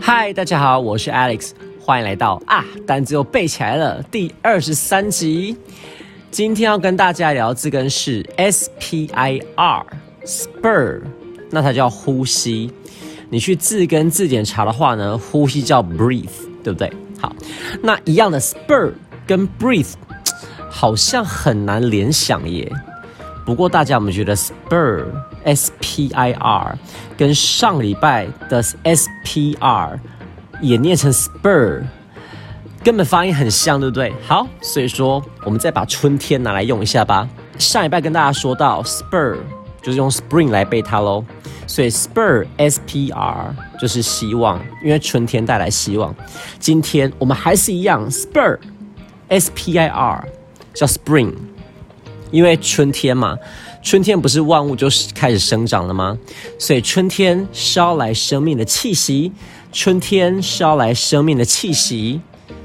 嗨，大家好，我是 Alex，欢迎来到啊，单词又背起来了第二十三集。今天要跟大家聊字根是 S P I R，spur，那它叫呼吸。你去字根字典查的话呢，呼吸叫 breathe，对不对？好，那一样的 spur 跟 breathe 好像很难联想耶。不过大家有没有觉得 spur S P I R 跟上礼拜的 S P R 也念成 spur，根本发音很像，对不对？好，所以说我们再把春天拿来用一下吧。上礼拜跟大家说到 spur 就是用 spring 来背它喽，所以 spur S P R 就是希望，因为春天带来希望。今天我们还是一样 spur S P I R 叫 spring。因为春天嘛，春天不是万物就是开始生长了吗？所以春天捎来生命的气息，春天捎来生命的气息，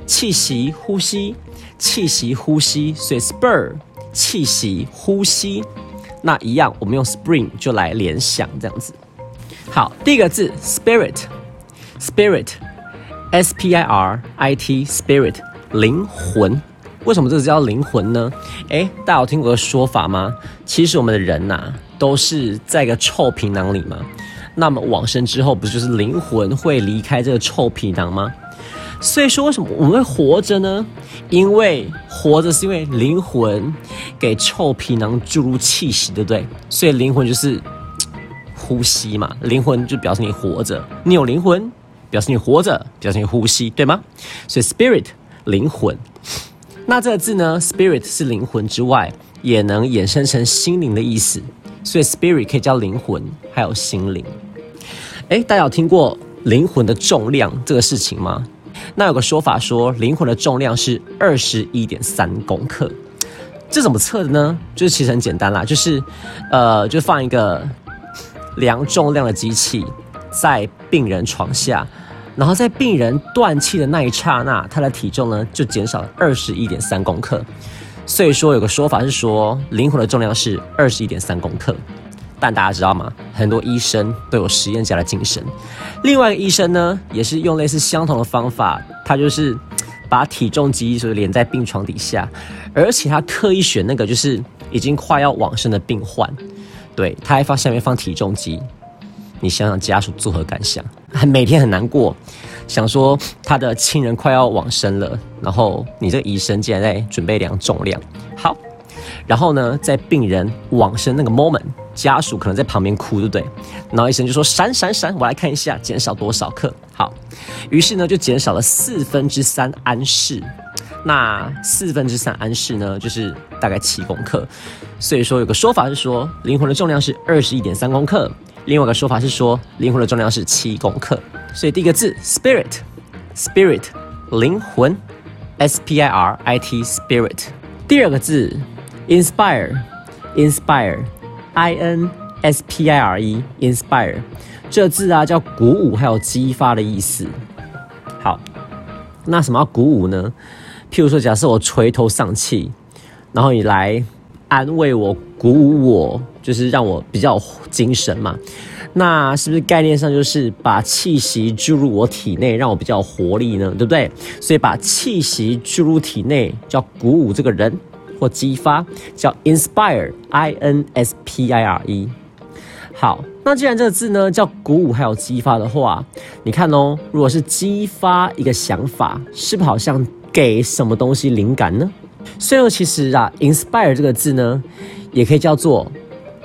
气息呼吸，气息呼吸，所以 spur 气息呼吸，那一样我们用 spring 就来联想这样子。好，第一个字 spirit，spirit，s p i r i t spirit 灵魂。为什么这个叫灵魂呢？诶，大家有听过个说法吗？其实我们的人呐，都是在一个臭皮囊里嘛。那么往生之后，不就是灵魂会离开这个臭皮囊吗？所以说，为什么我们会活着呢？因为活着是因为灵魂给臭皮囊注入气息，对不对？所以灵魂就是呼吸嘛。灵魂就表示你活着，你有灵魂，表示你活着，表示你呼吸，对吗？所以 spirit 灵魂。那这个字呢？Spirit 是灵魂之外，也能衍生成心灵的意思，所以 Spirit 可以叫灵魂，还有心灵。哎，大家有听过灵魂的重量这个事情吗？那有个说法说，灵魂的重量是二十一点三公克。这怎么测的呢？就是其实很简单啦，就是呃，就放一个量重量的机器在病人床下。然后在病人断气的那一刹那，他的体重呢就减少了二十一点三公克。所以说有个说法是说，灵魂的重量是二十一点三公克。但大家知道吗？很多医生都有实验家的精神。另外一个医生呢，也是用类似相同的方法，他就是把体重机就是连在病床底下，而且他特意选那个就是已经快要往生的病患，对他还放下面放体重机。你想想家属作何感想？很每天很难过，想说他的亲人快要往生了，然后你这个医生竟然在准备量重量。好，然后呢，在病人往生那个 moment，家属可能在旁边哭，对不对？然后医生就说闪闪闪，我来看一下减少多少克。好，于是呢就减少了四分之三安士。那四分之三安士呢，就是大概七公克。所以说有个说法是说，灵魂的重量是二十一点三公克。另外一个说法是说，灵魂的重量是七公克，所以第一个字 spirit，spirit 灵魂，s p i r i t spirit。第二个字 inspire，inspire，i n s p i r e inspire，这字啊叫鼓舞还有激发的意思。好，那什么要鼓舞呢？譬如说，假设我垂头丧气，然后你来。安慰我，鼓舞我，就是让我比较精神嘛。那是不是概念上就是把气息注入我体内，让我比较活力呢？对不对？所以把气息注入体内叫鼓舞这个人或激发，叫 inspire，i n s p i r e。好，那既然这个字呢叫鼓舞还有激发的话，你看哦，如果是激发一个想法，是不是好像给什么东西灵感呢？所以其实啊，inspire 这个字呢，也可以叫做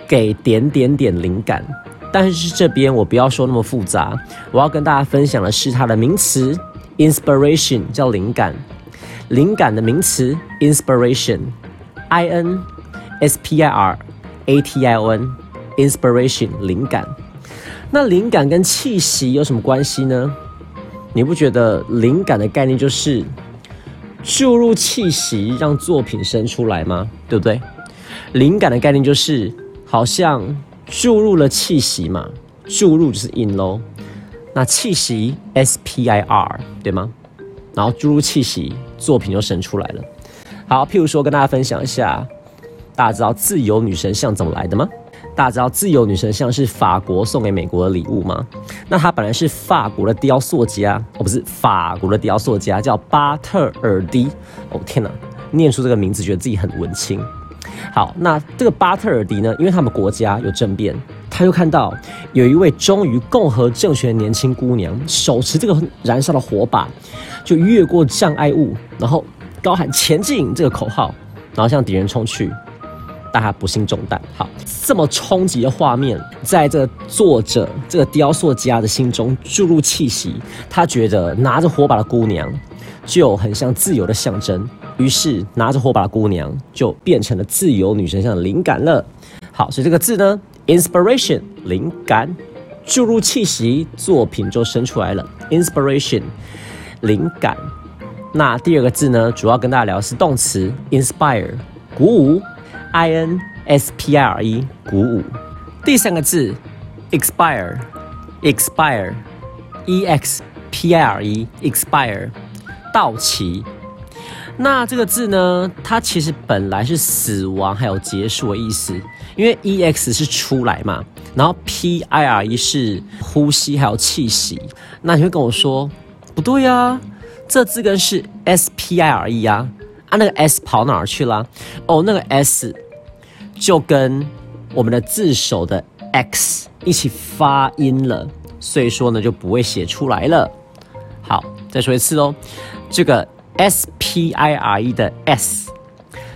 给点点点灵感。但是这边我不要说那么复杂，我要跟大家分享的是它的名词 inspiration 叫灵感，灵感的名词 inspiration，i n s p i r a t i o n inspiration 灵感。那灵感跟气息有什么关系呢？你不觉得灵感的概念就是？注入气息，让作品生出来吗？对不对？灵感的概念就是，好像注入了气息嘛，注入就是 in 喽。那气息 S P I R 对吗？然后注入气息，作品就生出来了。好，譬如说跟大家分享一下，大家知道自由女神像怎么来的吗？大家知道自由女神像是法国送给美国的礼物吗？那它本来是法国的雕塑家，哦，不是法国的雕塑家，叫巴特尔迪。哦天哪，念出这个名字觉得自己很文青。好，那这个巴特尔迪呢，因为他们国家有政变，他就看到有一位忠于共和政权的年轻姑娘，手持这个燃烧的火把，就越过障碍物，然后高喊前进这个口号，然后向敌人冲去。但他不幸中弹。好，这么冲击的画面，在这作者、这个雕塑家的心中注入气息。他觉得拿着火把的姑娘就很像自由的象征，于是拿着火把的姑娘就变成了自由女神像的灵感了。好，所以这个字呢，inspiration，灵感，注入气息，作品就生出来了。inspiration，灵感。那第二个字呢，主要跟大家聊的是动词，inspire，鼓舞。i n s p i r e 鼓舞，第三个字 expire expire e x p i r e expire 到期。那这个字呢，它其实本来是死亡还有结束的意思，因为 e x 是出来嘛，然后 p i r e 是呼吸还有气息。那你会跟我说不对呀，这字根是 s p i r e 呀。啊，那个 s 跑哪儿去了？哦，那个 s 就跟我们的字首的 x 一起发音了，所以说呢就不会写出来了。好，再说一次哦，这个 s p i r e 的 s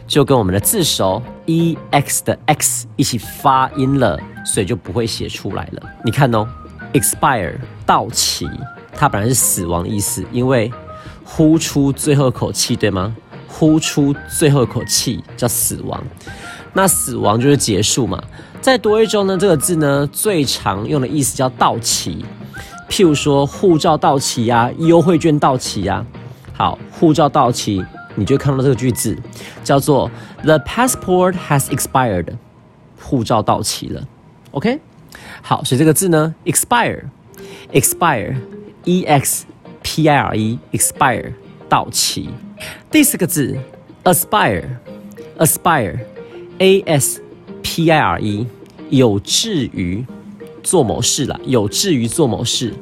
就跟我们的字首 e x 的 x 一起发音了，所以就不会写出来了。你看哦，expire 到期，它本来是死亡的意思，因为呼出最后一口气，对吗？呼出最后一口气叫死亡，那死亡就是结束嘛。在多一中呢，这个字呢最常用的意思叫到期，譬如说护照到期呀，优惠券到期呀。好，护照到期，你就看到这个句子叫做 The passport has expired，护照到期了。OK，好，所以这个字呢，expire，expire，e x p i r e，expire。到期，第四个字，aspire，aspire，a s p i r e，有志于做某事了，有志于做某事。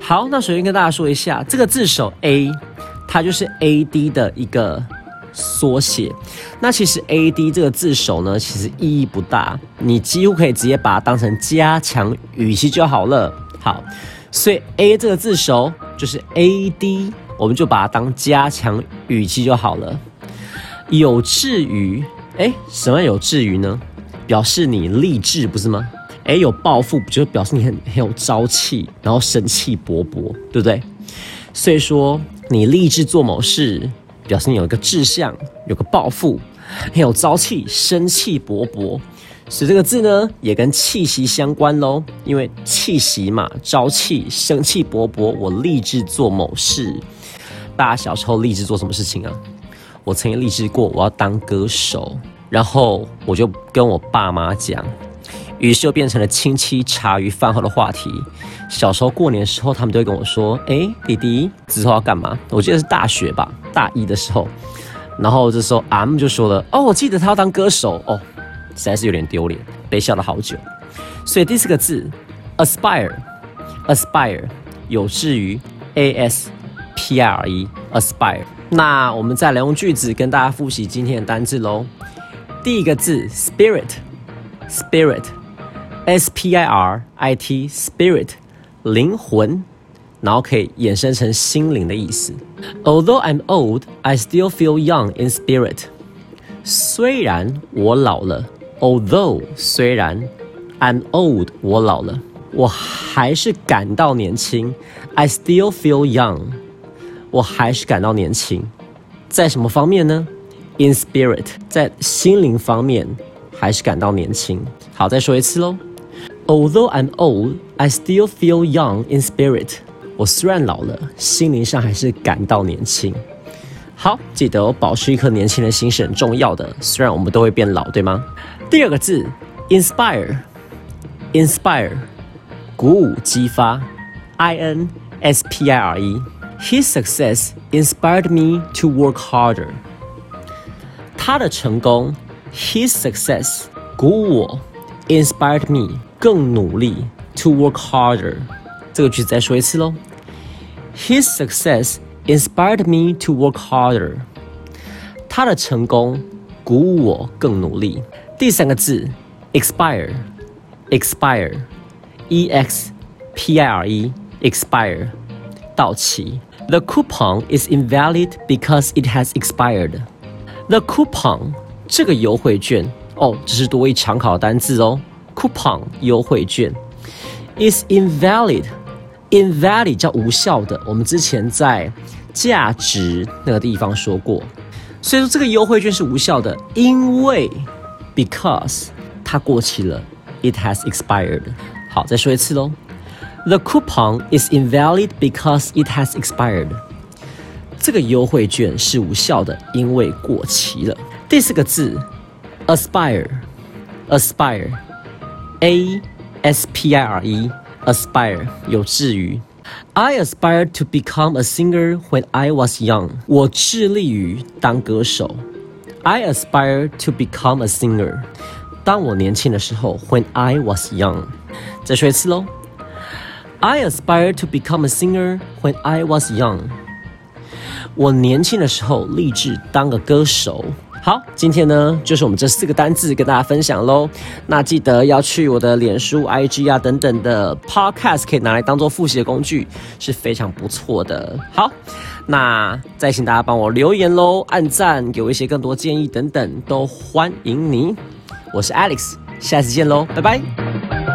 好，那首先跟大家说一下，这个字首 a，它就是 a d 的一个缩写。那其实 a d 这个字首呢，其实意义不大，你几乎可以直接把它当成加强语气就好了。好，所以 a 这个字首就是 a d。我们就把它当加强语气就好了。有志于，哎，什么有志于呢？表示你励志，不是吗？哎，有抱负，不就表示你很很有朝气，然后生气勃勃，对不对？所以说，你立志做某事，表示你有一个志向，有个抱负，很有朝气，生气勃勃。所以这个字呢，也跟气息相关喽，因为气息嘛，朝气、生气勃勃。我立志做某事。大家小时候立志做什么事情啊？我曾经立志过我要当歌手，然后我就跟我爸妈讲，于是就变成了亲戚茶余饭后的话题。小时候过年的时候，他们都会跟我说：“哎，弟弟之后要干嘛？”我记得是大学吧，大一的时候。然后这时候 M 就说了：“哦，我记得他要当歌手哦。”实在是有点丢脸，被笑了好久。所以第四个字，aspire，aspire，有志于，a s p i r e，aspire 那我们再来用句子跟大家复习今天的单字喽。第一个字，spirit，spirit S P I R I T spirit，灵魂，然后可以衍生成心灵的意思。Although I'm old, I still feel young in spirit。虽然我老了，Although 虽然 I'm old 我老了，我还是感到年轻。I still feel young。我还是感到年轻，在什么方面呢？In spirit，在心灵方面还是感到年轻。好，再说一次喽。Although I'm old, I still feel young in spirit。我虽然老了，心灵上还是感到年轻。好，记得保持一颗年轻的心是很重要的。虽然我们都会变老，对吗？第二个字，inspire，inspire，鼓舞、激发，I N S P I R E。His success inspired me to work harder。 他的成功，his success，鼓舞我 ，inspired me，更努力，to work harder。这个句子再说一次喽。His success inspired me to work harder。他的成功鼓舞我更努力。第三个字，expire，expire，e x p i r e，expire，到期。The coupon is invalid because it has expired. The coupon 这个优惠券 哦，这是多一常考的单字哦。coupon 优惠券 is invalid. invalid 叫无效的，我们之前在价值那个地方说过。所以说这个优惠券是无效的，因为 because 它过期了，it has expired。好，再说一次喽。The coupon is invalid because it has expired。这个优惠券是无效的，因为过期了。第四个字 ，aspire，aspire，a s p i r e，aspire 有志于。I aspired to become a singer when I was young。我致力于当歌手。I aspired to become a singer。当我年轻的时候，when I was young。再说一次喽。I aspired to become a singer when I was young。我年轻的时候立志当个歌手。 好，今天呢就是我们这四个单字跟大家分享喽。那记得要去我的脸书、IG 啊等等的 Podcast，可以拿来当做复习的工具，是非常不错的。好，那再请大家帮我留言喽，按赞，给我一些更多建议等等，都欢迎你。我是 Alex，下次见喽，拜拜。